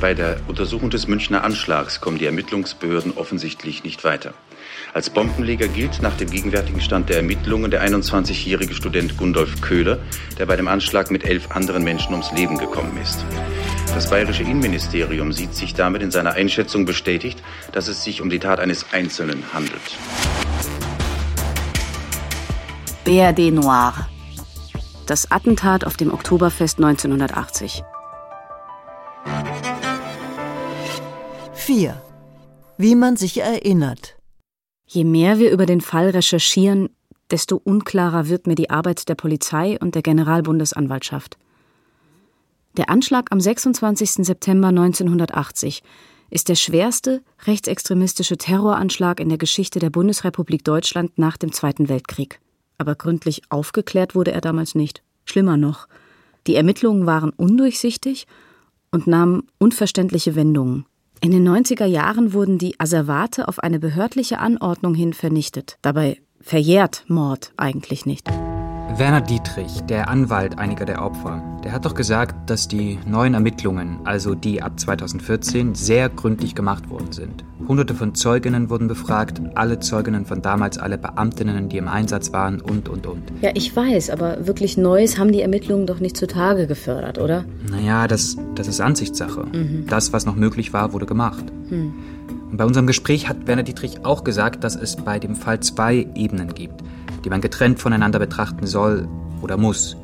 Bei der Untersuchung des Münchner Anschlags kommen die Ermittlungsbehörden offensichtlich nicht weiter. Als Bombenleger gilt nach dem gegenwärtigen Stand der Ermittlungen der 21-jährige Student Gundolf Köhler, der bei dem Anschlag mit elf anderen Menschen ums Leben gekommen ist. Das bayerische Innenministerium sieht sich damit in seiner Einschätzung bestätigt, dass es sich um die Tat eines Einzelnen handelt. BRD Noir. Das Attentat auf dem Oktoberfest 1980. 4. Wie man sich erinnert. Je mehr wir über den Fall recherchieren, desto unklarer wird mir die Arbeit der Polizei und der Generalbundesanwaltschaft. Der Anschlag am 26. September 1980 ist der schwerste rechtsextremistische Terroranschlag in der Geschichte der Bundesrepublik Deutschland nach dem Zweiten Weltkrieg. Aber gründlich aufgeklärt wurde er damals nicht. Schlimmer noch, die Ermittlungen waren undurchsichtig und nahmen unverständliche Wendungen. In den 90er Jahren wurden die Asservate auf eine behördliche Anordnung hin vernichtet. Dabei verjährt Mord eigentlich nicht. Werner Dietrich, der Anwalt einiger der Opfer, der hat doch gesagt, dass die neuen Ermittlungen, also die ab 2014, sehr gründlich gemacht worden sind. Hunderte von Zeuginnen wurden befragt, alle Zeuginnen von damals, alle Beamtinnen, die im Einsatz waren und, und, und. Ja, ich weiß, aber wirklich Neues haben die Ermittlungen doch nicht zutage gefördert, oder? Naja, das, das ist Ansichtssache. Mhm. Das, was noch möglich war, wurde gemacht. Mhm. Und bei unserem Gespräch hat Werner Dietrich auch gesagt, dass es bei dem Fall zwei Ebenen gibt die man getrennt voneinander betrachten soll oder muss.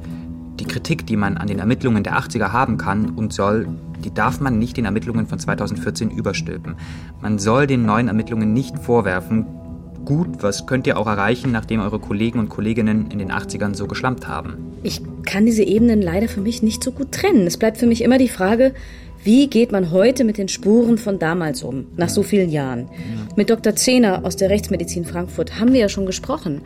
Die Kritik, die man an den Ermittlungen der 80er haben kann und soll, die darf man nicht den Ermittlungen von 2014 überstülpen. Man soll den neuen Ermittlungen nicht vorwerfen, gut, was könnt ihr auch erreichen, nachdem eure Kollegen und Kolleginnen in den 80ern so geschlampt haben? Ich kann diese Ebenen leider für mich nicht so gut trennen. Es bleibt für mich immer die Frage, wie geht man heute mit den Spuren von damals um, nach so vielen Jahren? Mit Dr. Zehner aus der Rechtsmedizin Frankfurt haben wir ja schon gesprochen.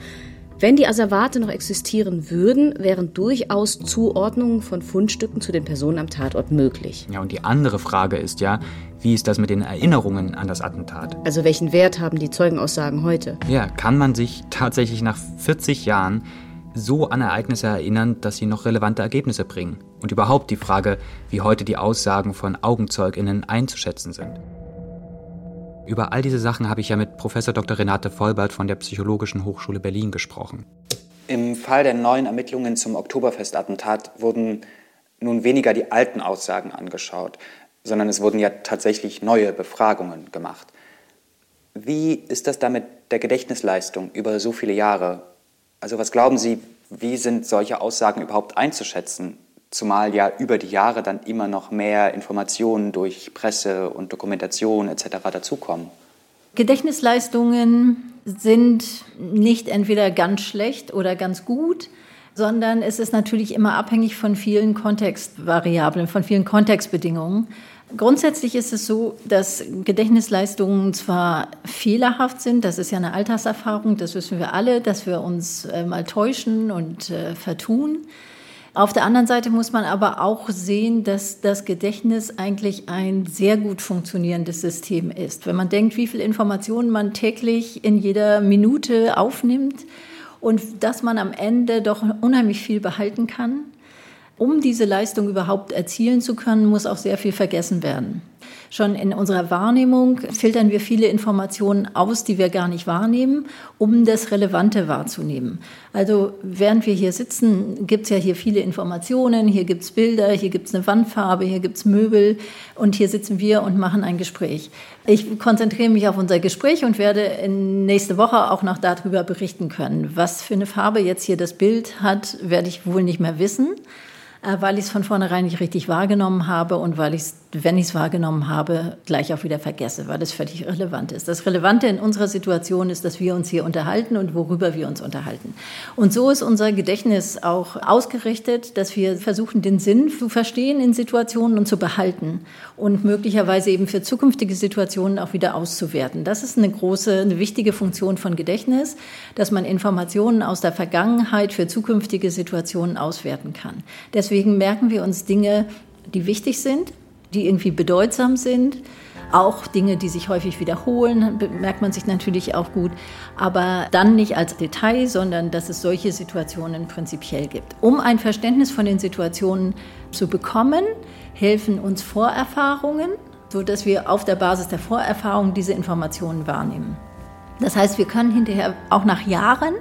Wenn die Asservate noch existieren würden, wären durchaus Zuordnungen von Fundstücken zu den Personen am Tatort möglich. Ja, und die andere Frage ist ja, wie ist das mit den Erinnerungen an das Attentat? Also welchen Wert haben die Zeugenaussagen heute? Ja, kann man sich tatsächlich nach 40 Jahren so an Ereignisse erinnern, dass sie noch relevante Ergebnisse bringen? Und überhaupt die Frage, wie heute die Aussagen von Augenzeuginnen einzuschätzen sind. Über all diese Sachen habe ich ja mit Professor Dr. Renate Vollbert von der Psychologischen Hochschule Berlin gesprochen. Im Fall der neuen Ermittlungen zum Oktoberfestattentat wurden nun weniger die alten Aussagen angeschaut, sondern es wurden ja tatsächlich neue Befragungen gemacht. Wie ist das damit der Gedächtnisleistung über so viele Jahre? Also was glauben Sie, wie sind solche Aussagen überhaupt einzuschätzen? Zumal ja über die Jahre dann immer noch mehr Informationen durch Presse und Dokumentation etc. dazukommen. Gedächtnisleistungen sind nicht entweder ganz schlecht oder ganz gut, sondern es ist natürlich immer abhängig von vielen Kontextvariablen, von vielen Kontextbedingungen. Grundsätzlich ist es so, dass Gedächtnisleistungen zwar fehlerhaft sind, das ist ja eine Alltagserfahrung, das wissen wir alle, dass wir uns äh, mal täuschen und äh, vertun. Auf der anderen Seite muss man aber auch sehen, dass das Gedächtnis eigentlich ein sehr gut funktionierendes System ist. Wenn man denkt, wie viel Informationen man täglich in jeder Minute aufnimmt und dass man am Ende doch unheimlich viel behalten kann, um diese Leistung überhaupt erzielen zu können, muss auch sehr viel vergessen werden. Schon in unserer Wahrnehmung filtern wir viele Informationen aus, die wir gar nicht wahrnehmen, um das Relevante wahrzunehmen. Also während wir hier sitzen, gibt es ja hier viele Informationen, hier gibt es Bilder, hier gibt es eine Wandfarbe, hier gibt es Möbel und hier sitzen wir und machen ein Gespräch. Ich konzentriere mich auf unser Gespräch und werde nächste Woche auch noch darüber berichten können. Was für eine Farbe jetzt hier das Bild hat, werde ich wohl nicht mehr wissen. Äh, weil ich es von vornherein nicht richtig wahrgenommen habe und weil ich es, wenn ich es wahrgenommen habe, gleich auch wieder vergesse, weil es völlig irrelevant ist. Das Relevante in unserer Situation ist, dass wir uns hier unterhalten und worüber wir uns unterhalten. Und so ist unser Gedächtnis auch ausgerichtet, dass wir versuchen, den Sinn zu verstehen in Situationen und zu behalten und möglicherweise eben für zukünftige Situationen auch wieder auszuwerten. Das ist eine große, eine wichtige Funktion von Gedächtnis, dass man Informationen aus der Vergangenheit für zukünftige Situationen auswerten kann. Deswegen merken wir uns Dinge, die wichtig sind, die irgendwie bedeutsam sind. Auch Dinge, die sich häufig wiederholen, merkt man sich natürlich auch gut, aber dann nicht als Detail, sondern dass es solche Situationen prinzipiell gibt. Um ein Verständnis von den Situationen zu bekommen, helfen uns Vorerfahrungen, sodass wir auf der Basis der Vorerfahrungen diese Informationen wahrnehmen. Das heißt, wir können hinterher auch nach Jahren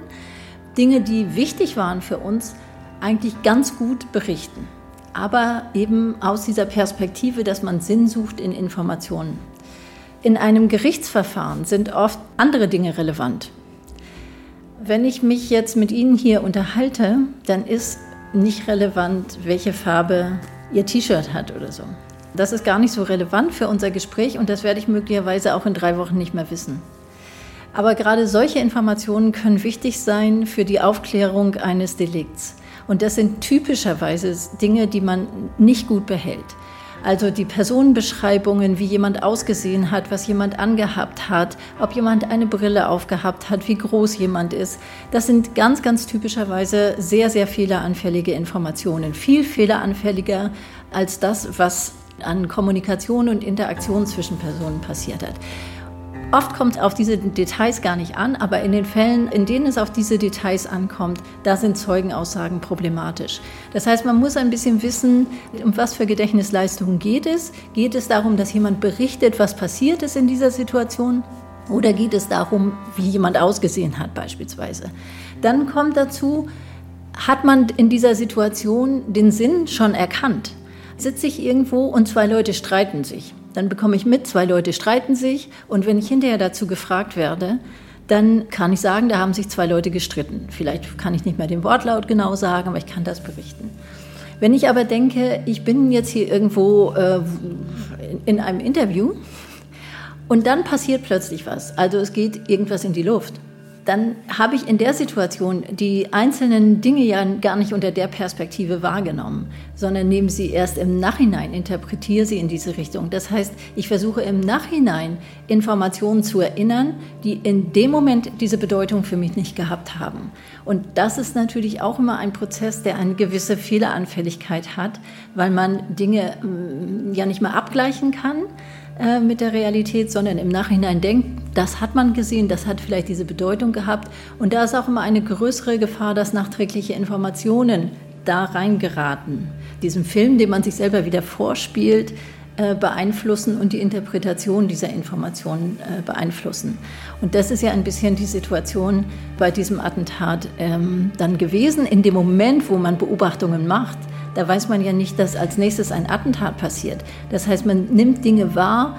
Dinge, die wichtig waren für uns, eigentlich ganz gut berichten. Aber eben aus dieser Perspektive, dass man Sinn sucht in Informationen. In einem Gerichtsverfahren sind oft andere Dinge relevant. Wenn ich mich jetzt mit Ihnen hier unterhalte, dann ist nicht relevant, welche Farbe Ihr T-Shirt hat oder so. Das ist gar nicht so relevant für unser Gespräch und das werde ich möglicherweise auch in drei Wochen nicht mehr wissen. Aber gerade solche Informationen können wichtig sein für die Aufklärung eines Delikts. Und das sind typischerweise Dinge, die man nicht gut behält. Also die Personenbeschreibungen, wie jemand ausgesehen hat, was jemand angehabt hat, ob jemand eine Brille aufgehabt hat, wie groß jemand ist. Das sind ganz, ganz typischerweise sehr, sehr fehleranfällige Informationen. Viel fehleranfälliger als das, was an Kommunikation und Interaktion zwischen Personen passiert hat. Oft kommt es auf diese Details gar nicht an, aber in den Fällen, in denen es auf diese Details ankommt, da sind Zeugenaussagen problematisch. Das heißt, man muss ein bisschen wissen, um was für Gedächtnisleistungen geht es. Geht es darum, dass jemand berichtet, was passiert ist in dieser Situation? Oder geht es darum, wie jemand ausgesehen hat beispielsweise? Dann kommt dazu, hat man in dieser Situation den Sinn schon erkannt? Sitze ich irgendwo und zwei Leute streiten sich dann bekomme ich mit, zwei Leute streiten sich und wenn ich hinterher dazu gefragt werde, dann kann ich sagen, da haben sich zwei Leute gestritten. Vielleicht kann ich nicht mehr den Wortlaut genau sagen, aber ich kann das berichten. Wenn ich aber denke, ich bin jetzt hier irgendwo äh, in einem Interview und dann passiert plötzlich was, also es geht irgendwas in die Luft dann habe ich in der Situation die einzelnen Dinge ja gar nicht unter der Perspektive wahrgenommen, sondern nehme sie erst im Nachhinein, interpretiere sie in diese Richtung. Das heißt, ich versuche im Nachhinein Informationen zu erinnern, die in dem Moment diese Bedeutung für mich nicht gehabt haben. Und das ist natürlich auch immer ein Prozess, der eine gewisse Fehleranfälligkeit hat, weil man Dinge mm, ja nicht mehr abgleichen kann äh, mit der Realität, sondern im Nachhinein denkt, das hat man gesehen, das hat vielleicht diese Bedeutung gehabt. Und da ist auch immer eine größere Gefahr, dass nachträgliche Informationen da reingeraten. Diesen Film, den man sich selber wieder vorspielt, äh, beeinflussen und die Interpretation dieser Informationen äh, beeinflussen. Und das ist ja ein bisschen die Situation bei diesem Attentat ähm, dann gewesen. In dem Moment, wo man Beobachtungen macht, da weiß man ja nicht, dass als nächstes ein Attentat passiert. Das heißt, man nimmt Dinge wahr,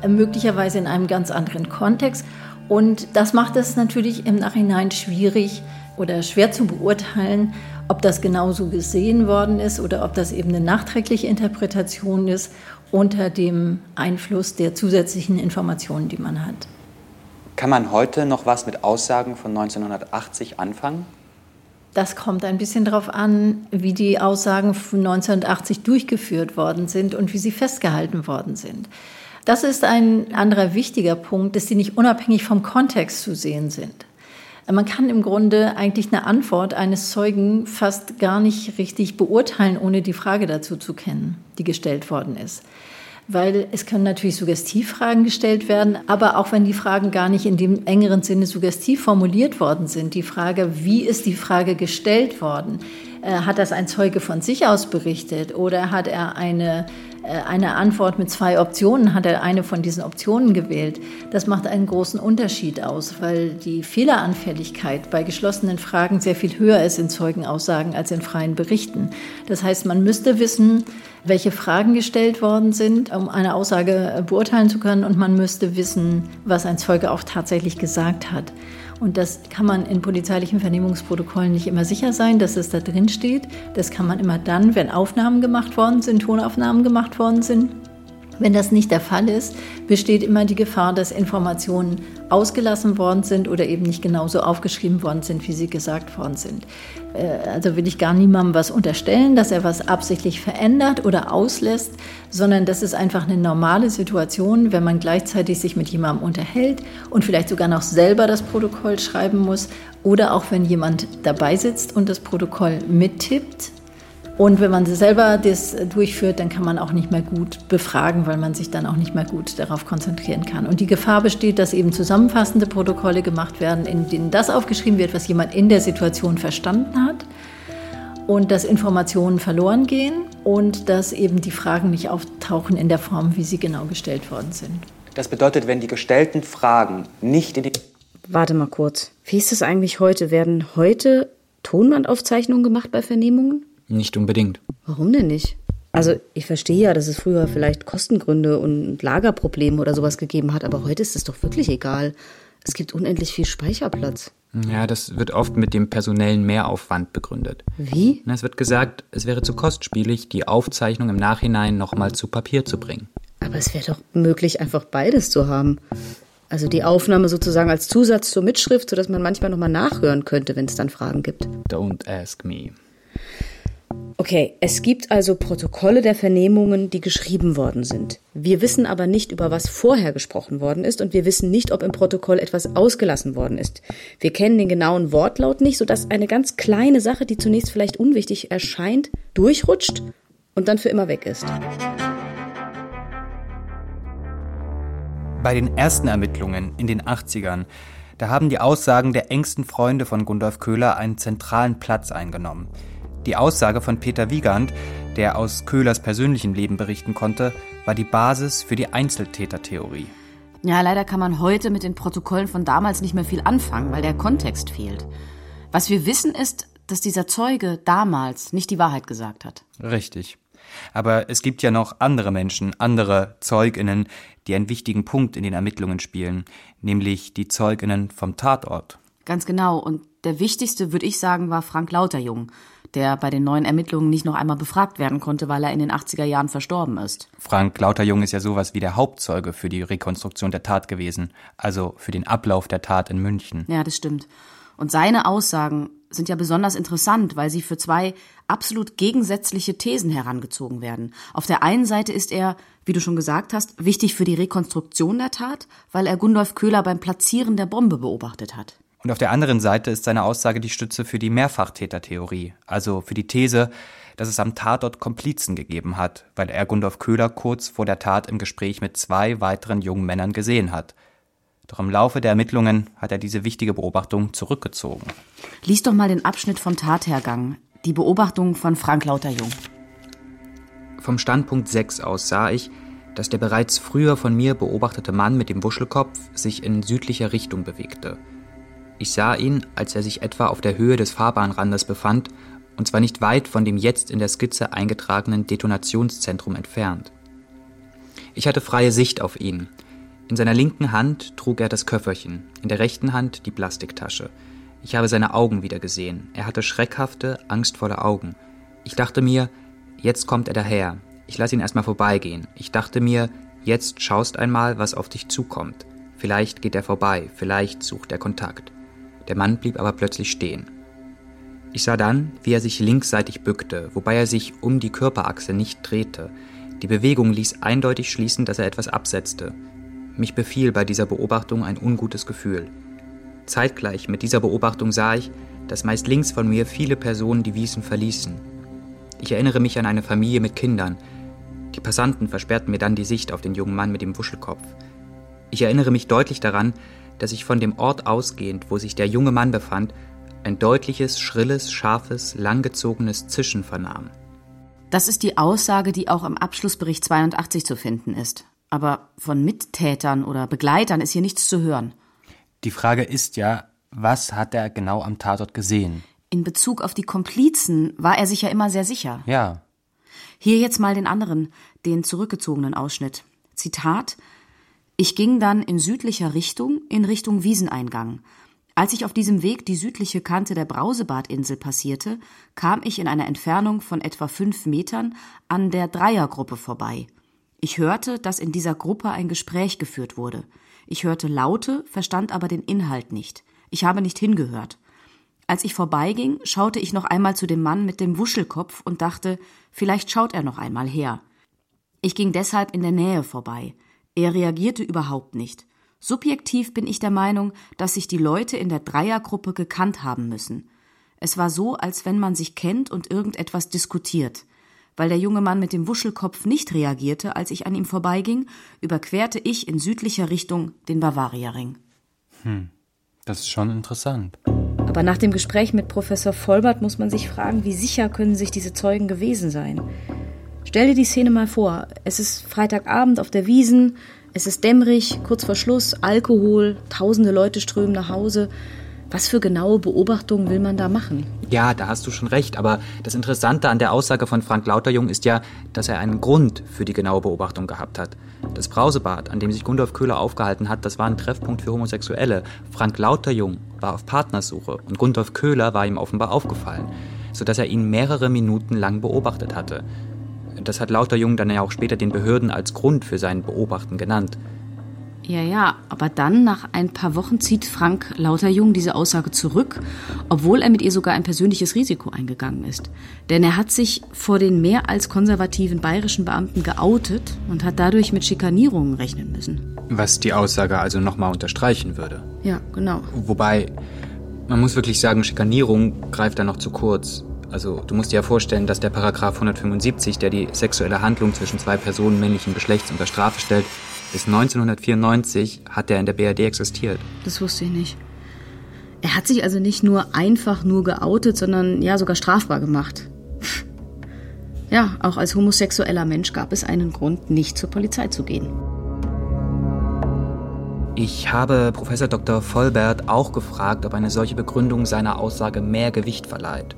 äh, möglicherweise in einem ganz anderen Kontext. Und das macht es natürlich im Nachhinein schwierig oder schwer zu beurteilen, ob das genauso gesehen worden ist oder ob das eben eine nachträgliche Interpretation ist unter dem Einfluss der zusätzlichen Informationen, die man hat. Kann man heute noch was mit Aussagen von 1980 anfangen? Das kommt ein bisschen darauf an, wie die Aussagen von 1980 durchgeführt worden sind und wie sie festgehalten worden sind. Das ist ein anderer wichtiger Punkt, dass sie nicht unabhängig vom Kontext zu sehen sind. Man kann im Grunde eigentlich eine Antwort eines Zeugen fast gar nicht richtig beurteilen, ohne die Frage dazu zu kennen, die gestellt worden ist weil es können natürlich Suggestivfragen gestellt werden, aber auch wenn die Fragen gar nicht in dem engeren Sinne suggestiv formuliert worden sind, die Frage, wie ist die Frage gestellt worden? Äh, hat das ein Zeuge von sich aus berichtet oder hat er eine äh, eine Antwort mit zwei Optionen, hat er eine von diesen Optionen gewählt. Das macht einen großen Unterschied aus, weil die Fehleranfälligkeit bei geschlossenen Fragen sehr viel höher ist in Zeugenaussagen als in freien Berichten. Das heißt, man müsste wissen, welche Fragen gestellt worden sind, um eine Aussage beurteilen zu können, und man müsste wissen, was ein Zeuge auch tatsächlich gesagt hat. Und das kann man in polizeilichen Vernehmungsprotokollen nicht immer sicher sein, dass es da drin steht. Das kann man immer dann, wenn Aufnahmen gemacht worden sind, Tonaufnahmen gemacht worden sind. Wenn das nicht der Fall ist, besteht immer die Gefahr, dass Informationen ausgelassen worden sind oder eben nicht genauso aufgeschrieben worden sind, wie sie gesagt worden sind. Äh, also will ich gar niemandem was unterstellen, dass er was absichtlich verändert oder auslässt, sondern das ist einfach eine normale Situation, wenn man gleichzeitig sich mit jemandem unterhält und vielleicht sogar noch selber das Protokoll schreiben muss oder auch wenn jemand dabei sitzt und das Protokoll mittippt und wenn man selber das durchführt, dann kann man auch nicht mehr gut befragen, weil man sich dann auch nicht mehr gut darauf konzentrieren kann. Und die Gefahr besteht, dass eben zusammenfassende Protokolle gemacht werden, in denen das aufgeschrieben wird, was jemand in der Situation verstanden hat. und dass Informationen verloren gehen und dass eben die Fragen nicht auftauchen in der Form, wie sie genau gestellt worden sind. Das bedeutet, wenn die gestellten Fragen nicht in die... Warte mal kurz. Wie ist es eigentlich heute? Werden heute Tonbandaufzeichnungen gemacht bei Vernehmungen? Nicht unbedingt. Warum denn nicht? Also ich verstehe ja, dass es früher vielleicht Kostengründe und Lagerprobleme oder sowas gegeben hat, aber heute ist es doch wirklich egal. Es gibt unendlich viel Speicherplatz. Ja, das wird oft mit dem personellen Mehraufwand begründet. Wie? Es wird gesagt, es wäre zu kostspielig, die Aufzeichnung im Nachhinein nochmal zu Papier zu bringen. Aber es wäre doch möglich, einfach beides zu haben. Also die Aufnahme sozusagen als Zusatz zur Mitschrift, sodass man manchmal nochmal nachhören könnte, wenn es dann Fragen gibt. Don't ask me. Okay, es gibt also Protokolle der Vernehmungen, die geschrieben worden sind. Wir wissen aber nicht, über was vorher gesprochen worden ist und wir wissen nicht, ob im Protokoll etwas ausgelassen worden ist. Wir kennen den genauen Wortlaut nicht, sodass eine ganz kleine Sache, die zunächst vielleicht unwichtig erscheint, durchrutscht und dann für immer weg ist. Bei den ersten Ermittlungen in den 80ern, da haben die Aussagen der engsten Freunde von Gundolf Köhler einen zentralen Platz eingenommen. Die Aussage von Peter Wiegand, der aus Köhlers persönlichem Leben berichten konnte, war die Basis für die Einzeltätertheorie. Ja, leider kann man heute mit den Protokollen von damals nicht mehr viel anfangen, weil der Kontext fehlt. Was wir wissen ist, dass dieser Zeuge damals nicht die Wahrheit gesagt hat. Richtig. Aber es gibt ja noch andere Menschen, andere Zeuginnen, die einen wichtigen Punkt in den Ermittlungen spielen, nämlich die Zeuginnen vom Tatort. Ganz genau. Und der wichtigste, würde ich sagen, war Frank Lauterjung der bei den neuen Ermittlungen nicht noch einmal befragt werden konnte, weil er in den 80er Jahren verstorben ist. Frank Lauterjung ist ja sowas wie der Hauptzeuge für die Rekonstruktion der Tat gewesen, also für den Ablauf der Tat in München. Ja, das stimmt. Und seine Aussagen sind ja besonders interessant, weil sie für zwei absolut gegensätzliche Thesen herangezogen werden. Auf der einen Seite ist er, wie du schon gesagt hast, wichtig für die Rekonstruktion der Tat, weil er Gundolf Köhler beim Platzieren der Bombe beobachtet hat. Und auf der anderen Seite ist seine Aussage die Stütze für die Mehrfachtätertheorie, also für die These, dass es am Tatort Komplizen gegeben hat, weil er Gundolf Köhler kurz vor der Tat im Gespräch mit zwei weiteren jungen Männern gesehen hat. Doch im Laufe der Ermittlungen hat er diese wichtige Beobachtung zurückgezogen. Lies doch mal den Abschnitt vom Tathergang, die Beobachtung von Frank Lauterjung. Vom Standpunkt 6 aus sah ich, dass der bereits früher von mir beobachtete Mann mit dem Wuschelkopf sich in südlicher Richtung bewegte – ich sah ihn, als er sich etwa auf der Höhe des Fahrbahnrandes befand, und zwar nicht weit von dem jetzt in der Skizze eingetragenen Detonationszentrum entfernt. Ich hatte freie Sicht auf ihn. In seiner linken Hand trug er das Köfferchen, in der rechten Hand die Plastiktasche. Ich habe seine Augen wieder gesehen. Er hatte schreckhafte, angstvolle Augen. Ich dachte mir, jetzt kommt er daher. Ich lasse ihn erstmal vorbeigehen. Ich dachte mir, jetzt schaust einmal, was auf dich zukommt. Vielleicht geht er vorbei, vielleicht sucht er Kontakt. Der Mann blieb aber plötzlich stehen. Ich sah dann, wie er sich linksseitig bückte, wobei er sich um die Körperachse nicht drehte. Die Bewegung ließ eindeutig schließen, dass er etwas absetzte. Mich befiel bei dieser Beobachtung ein ungutes Gefühl. Zeitgleich mit dieser Beobachtung sah ich, dass meist links von mir viele Personen die Wiesen verließen. Ich erinnere mich an eine Familie mit Kindern. Die Passanten versperrten mir dann die Sicht auf den jungen Mann mit dem Wuschelkopf. Ich erinnere mich deutlich daran, dass ich von dem Ort ausgehend, wo sich der junge Mann befand, ein deutliches, schrilles, scharfes, langgezogenes Zischen vernahm. Das ist die Aussage, die auch im Abschlussbericht 82 zu finden ist. Aber von Mittätern oder Begleitern ist hier nichts zu hören. Die Frage ist ja, was hat er genau am Tatort gesehen? In Bezug auf die Komplizen war er sich ja immer sehr sicher. Ja. Hier jetzt mal den anderen, den zurückgezogenen Ausschnitt. Zitat ich ging dann in südlicher Richtung in Richtung Wieseneingang. Als ich auf diesem Weg die südliche Kante der Brausebadinsel passierte, kam ich in einer Entfernung von etwa fünf Metern an der Dreiergruppe vorbei. Ich hörte, dass in dieser Gruppe ein Gespräch geführt wurde. Ich hörte Laute, verstand aber den Inhalt nicht. Ich habe nicht hingehört. Als ich vorbeiging, schaute ich noch einmal zu dem Mann mit dem Wuschelkopf und dachte, vielleicht schaut er noch einmal her. Ich ging deshalb in der Nähe vorbei. Er reagierte überhaupt nicht. Subjektiv bin ich der Meinung, dass sich die Leute in der Dreiergruppe gekannt haben müssen. Es war so, als wenn man sich kennt und irgendetwas diskutiert. Weil der junge Mann mit dem Wuschelkopf nicht reagierte, als ich an ihm vorbeiging, überquerte ich in südlicher Richtung den Bavariaring. Hm, das ist schon interessant. Aber nach dem Gespräch mit Professor Vollbart muss man sich fragen, wie sicher können sich diese Zeugen gewesen sein. Stell dir die Szene mal vor. Es ist Freitagabend auf der Wiesen, es ist dämmerig, kurz vor Schluss, Alkohol, tausende Leute strömen nach Hause. Was für genaue Beobachtungen will man da machen? Ja, da hast du schon recht. Aber das Interessante an der Aussage von Frank Lauterjung ist ja, dass er einen Grund für die genaue Beobachtung gehabt hat. Das Brausebad, an dem sich Gundolf Köhler aufgehalten hat, das war ein Treffpunkt für Homosexuelle. Frank Lauterjung war auf Partnersuche und Gundolf Köhler war ihm offenbar aufgefallen, sodass er ihn mehrere Minuten lang beobachtet hatte. Das hat Lauterjung dann ja auch später den Behörden als Grund für sein Beobachten genannt. Ja, ja, aber dann, nach ein paar Wochen, zieht Frank Lauterjung diese Aussage zurück, obwohl er mit ihr sogar ein persönliches Risiko eingegangen ist. Denn er hat sich vor den mehr als konservativen bayerischen Beamten geoutet und hat dadurch mit Schikanierungen rechnen müssen. Was die Aussage also nochmal unterstreichen würde. Ja, genau. Wobei, man muss wirklich sagen, Schikanierung greift da noch zu kurz. Also du musst dir ja vorstellen, dass der Paragraph 175, der die sexuelle Handlung zwischen zwei Personen männlichen Geschlechts unter Strafe stellt, bis 1994 hat er in der BRD existiert. Das wusste ich nicht. Er hat sich also nicht nur einfach nur geoutet, sondern ja sogar strafbar gemacht. Ja, auch als homosexueller Mensch gab es einen Grund, nicht zur Polizei zu gehen. Ich habe Professor Dr. Vollbert auch gefragt, ob eine solche Begründung seiner Aussage mehr Gewicht verleiht.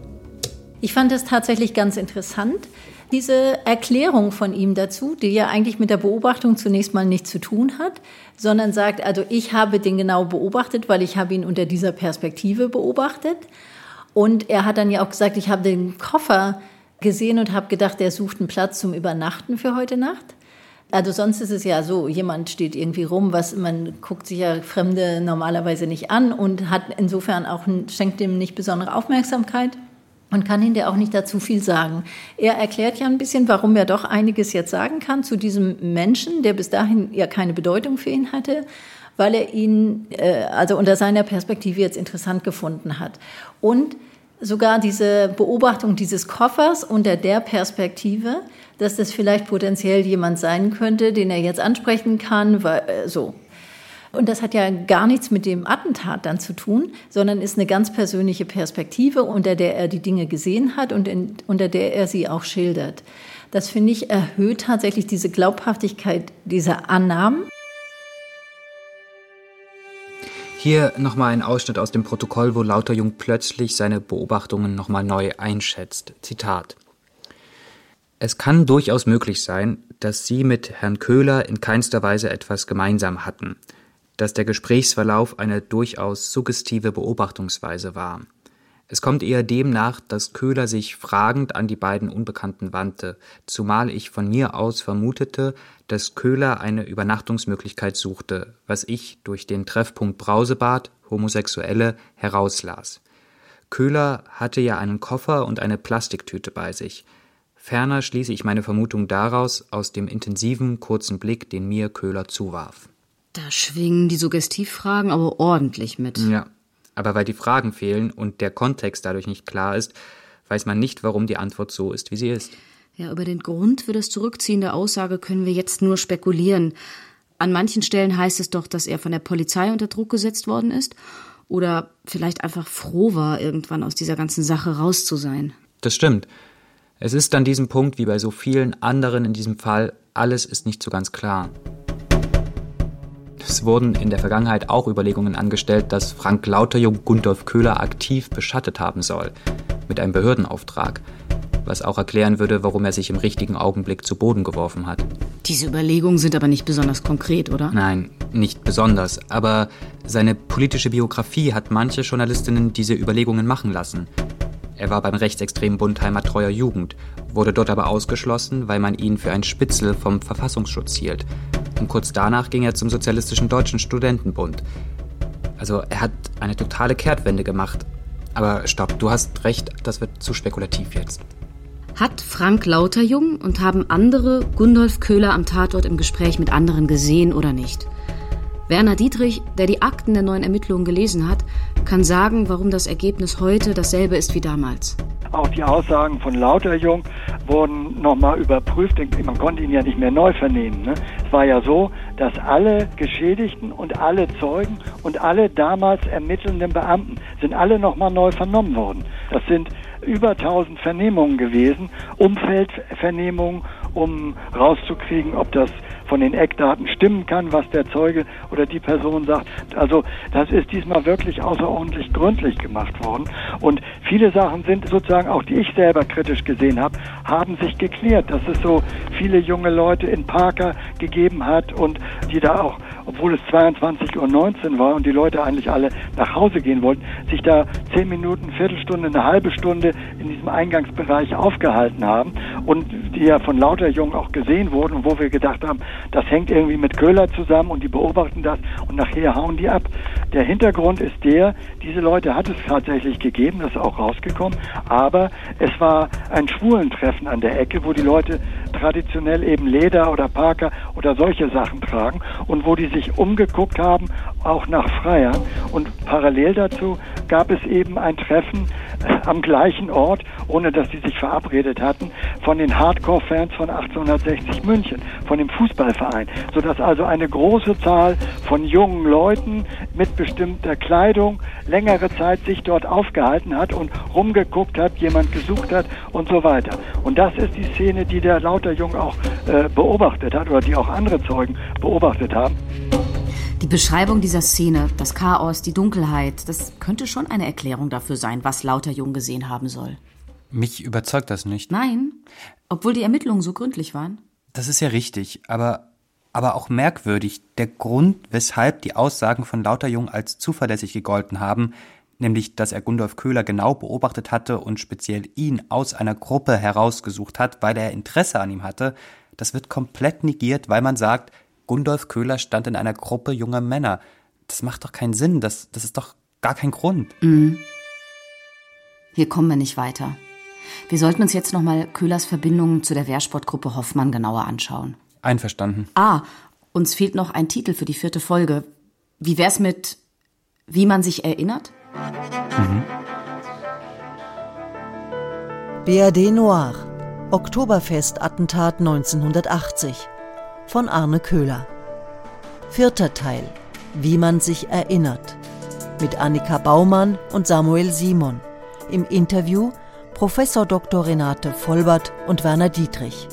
Ich fand es tatsächlich ganz interessant, diese Erklärung von ihm dazu, die ja eigentlich mit der Beobachtung zunächst mal nichts zu tun hat, sondern sagt, also ich habe den genau beobachtet, weil ich habe ihn unter dieser Perspektive beobachtet. Und er hat dann ja auch gesagt, ich habe den Koffer gesehen und habe gedacht, er sucht einen Platz zum Übernachten für heute Nacht. Also sonst ist es ja so, jemand steht irgendwie rum, was man guckt sich ja Fremde normalerweise nicht an und hat insofern auch schenkt dem nicht besondere Aufmerksamkeit und kann hinterher auch nicht dazu viel sagen. Er erklärt ja ein bisschen, warum er doch einiges jetzt sagen kann zu diesem Menschen, der bis dahin ja keine Bedeutung für ihn hatte, weil er ihn äh, also unter seiner Perspektive jetzt interessant gefunden hat. Und sogar diese Beobachtung dieses Koffers unter der Perspektive, dass das vielleicht potenziell jemand sein könnte, den er jetzt ansprechen kann, weil, äh, so. Und das hat ja gar nichts mit dem Attentat dann zu tun, sondern ist eine ganz persönliche Perspektive, unter der er die Dinge gesehen hat und in, unter der er sie auch schildert. Das finde ich erhöht tatsächlich diese Glaubhaftigkeit dieser Annahmen. Hier nochmal ein Ausschnitt aus dem Protokoll, wo Lauterjung plötzlich seine Beobachtungen nochmal neu einschätzt. Zitat. Es kann durchaus möglich sein, dass Sie mit Herrn Köhler in keinster Weise etwas gemeinsam hatten dass der Gesprächsverlauf eine durchaus suggestive Beobachtungsweise war. Es kommt eher dem nach, dass Köhler sich fragend an die beiden Unbekannten wandte, zumal ich von mir aus vermutete, dass Köhler eine Übernachtungsmöglichkeit suchte, was ich durch den Treffpunkt Brausebad, Homosexuelle, herauslas. Köhler hatte ja einen Koffer und eine Plastiktüte bei sich. Ferner schließe ich meine Vermutung daraus aus dem intensiven, kurzen Blick, den mir Köhler zuwarf. Da schwingen die Suggestivfragen aber ordentlich mit. Ja, aber weil die Fragen fehlen und der Kontext dadurch nicht klar ist, weiß man nicht, warum die Antwort so ist, wie sie ist. Ja, über den Grund für das Zurückziehen der Aussage können wir jetzt nur spekulieren. An manchen Stellen heißt es doch, dass er von der Polizei unter Druck gesetzt worden ist oder vielleicht einfach froh war, irgendwann aus dieser ganzen Sache raus zu sein. Das stimmt. Es ist an diesem Punkt, wie bei so vielen anderen in diesem Fall, alles ist nicht so ganz klar. Es wurden in der Vergangenheit auch Überlegungen angestellt, dass Frank Lauterjung Gundolf Köhler aktiv beschattet haben soll, mit einem Behördenauftrag, was auch erklären würde, warum er sich im richtigen Augenblick zu Boden geworfen hat. Diese Überlegungen sind aber nicht besonders konkret, oder? Nein, nicht besonders, aber seine politische Biografie hat manche Journalistinnen diese Überlegungen machen lassen. Er war beim rechtsextremen Bund Heimattreuer Jugend, wurde dort aber ausgeschlossen, weil man ihn für ein Spitzel vom Verfassungsschutz hielt und kurz danach ging er zum Sozialistischen Deutschen Studentenbund. Also er hat eine totale Kehrtwende gemacht. Aber stopp, du hast recht, das wird zu spekulativ jetzt. Hat Frank Lauterjung und haben andere Gundolf Köhler am Tatort im Gespräch mit anderen gesehen oder nicht? Werner Dietrich, der die Akten der neuen Ermittlungen gelesen hat, kann sagen, warum das Ergebnis heute dasselbe ist wie damals. Auch die Aussagen von Lauterjung wurden nochmal überprüft. Man konnte ihn ja nicht mehr neu vernehmen. Ne? Es war ja so, dass alle Geschädigten und alle Zeugen und alle damals ermittelnden Beamten sind alle nochmal neu vernommen worden. Das sind über 1000 Vernehmungen gewesen, Umfeldvernehmungen, um rauszukriegen, ob das von den Eckdaten stimmen kann, was der Zeuge oder die Person sagt. Also das ist diesmal wirklich außerordentlich gründlich gemacht worden. Und viele Sachen sind sozusagen auch, die ich selber kritisch gesehen habe, haben sich geklärt, dass es so viele junge Leute in Parker gegeben hat und die da auch obwohl es 22.19 Uhr war und die Leute eigentlich alle nach Hause gehen wollten, sich da zehn Minuten, Viertelstunde, eine halbe Stunde in diesem Eingangsbereich aufgehalten haben und die ja von lauter Jungen auch gesehen wurden, wo wir gedacht haben, das hängt irgendwie mit Köhler zusammen und die beobachten das und nachher hauen die ab. Der Hintergrund ist der, diese Leute hat es tatsächlich gegeben, das ist auch rausgekommen, aber es war ein Schwulentreffen an der Ecke, wo die Leute traditionell eben Leder oder Parker oder solche Sachen tragen und wo die sich umgeguckt haben, auch nach Freiern. Und parallel dazu gab es eben ein Treffen am gleichen Ort, ohne dass sie sich verabredet hatten, von den Hardcore-Fans von 1860 München, von dem Fußballverein, sodass also eine große Zahl von jungen Leuten mit bestimmter Kleidung längere Zeit sich dort aufgehalten hat und rumgeguckt hat, jemand gesucht hat und so weiter. Und das ist die Szene, die der Lauterjung auch äh, beobachtet hat oder die auch andere Zeugen beobachtet haben. Die Beschreibung dieser Szene, das Chaos, die Dunkelheit, das könnte schon eine Erklärung dafür sein, was Lauterjung gesehen haben soll. Mich überzeugt das nicht. Nein, obwohl die Ermittlungen so gründlich waren. Das ist ja richtig, aber, aber auch merkwürdig. Der Grund, weshalb die Aussagen von Lauterjung als zuverlässig gegolten haben, nämlich dass er Gundolf Köhler genau beobachtet hatte und speziell ihn aus einer Gruppe herausgesucht hat, weil er Interesse an ihm hatte, das wird komplett negiert, weil man sagt, Gundolf Köhler stand in einer Gruppe junger Männer. Das macht doch keinen Sinn, das, das ist doch gar kein Grund. Mhm. Hier kommen wir nicht weiter. Wir sollten uns jetzt nochmal Köhlers Verbindungen zu der Wehrsportgruppe Hoffmann genauer anschauen. Einverstanden. Ah, uns fehlt noch ein Titel für die vierte Folge. Wie wär's mit Wie man sich erinnert? Mhm. BRD Noir. Oktoberfest-Attentat 1980 von Arne Köhler. Vierter Teil. Wie man sich erinnert. Mit Annika Baumann und Samuel Simon. Im Interview Professor Dr. Renate Vollbert und Werner Dietrich.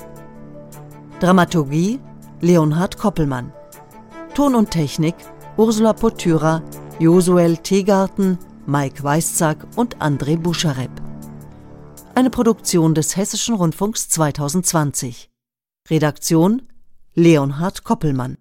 Dramaturgie Leonhard Koppelmann. Ton und Technik Ursula Potyra, Josuel Tegarten, Mike Weißzack und André Buscharep. Eine Produktion des Hessischen Rundfunks 2020. Redaktion Leonhard Koppelmann